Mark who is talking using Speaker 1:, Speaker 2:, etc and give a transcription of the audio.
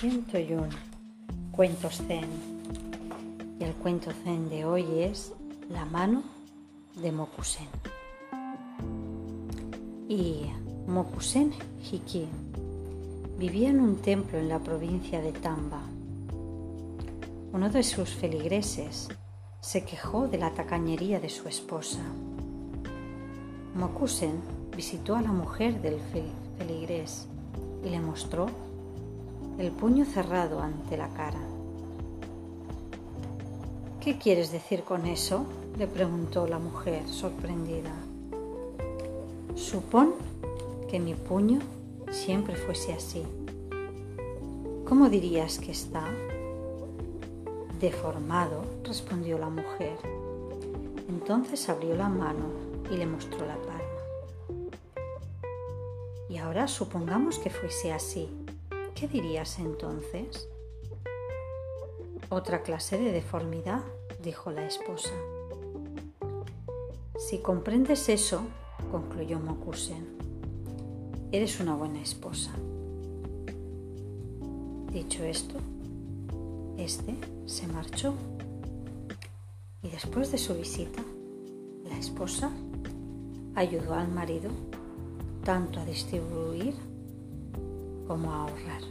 Speaker 1: 101 Cuentos Zen. Y el cuento Zen de hoy es La mano de Mokusen. Y Mokusen Hiki vivía en un templo en la provincia de Tamba. Uno de sus feligreses se quejó de la tacañería de su esposa. Mokusen visitó a la mujer del feligrés y le mostró el puño cerrado ante la cara. ¿Qué quieres decir con eso? le preguntó la mujer, sorprendida. Supón que mi puño siempre fuese así. ¿Cómo dirías que está? Deformado, respondió la mujer. Entonces abrió la mano y le mostró la palma. Y ahora supongamos que fuese así. ¿Qué dirías entonces? Otra clase de deformidad, dijo la esposa. Si comprendes eso, concluyó Mokusen, eres una buena esposa. Dicho esto, este se marchó y después de su visita, la esposa ayudó al marido tanto a distribuir como ahorrar.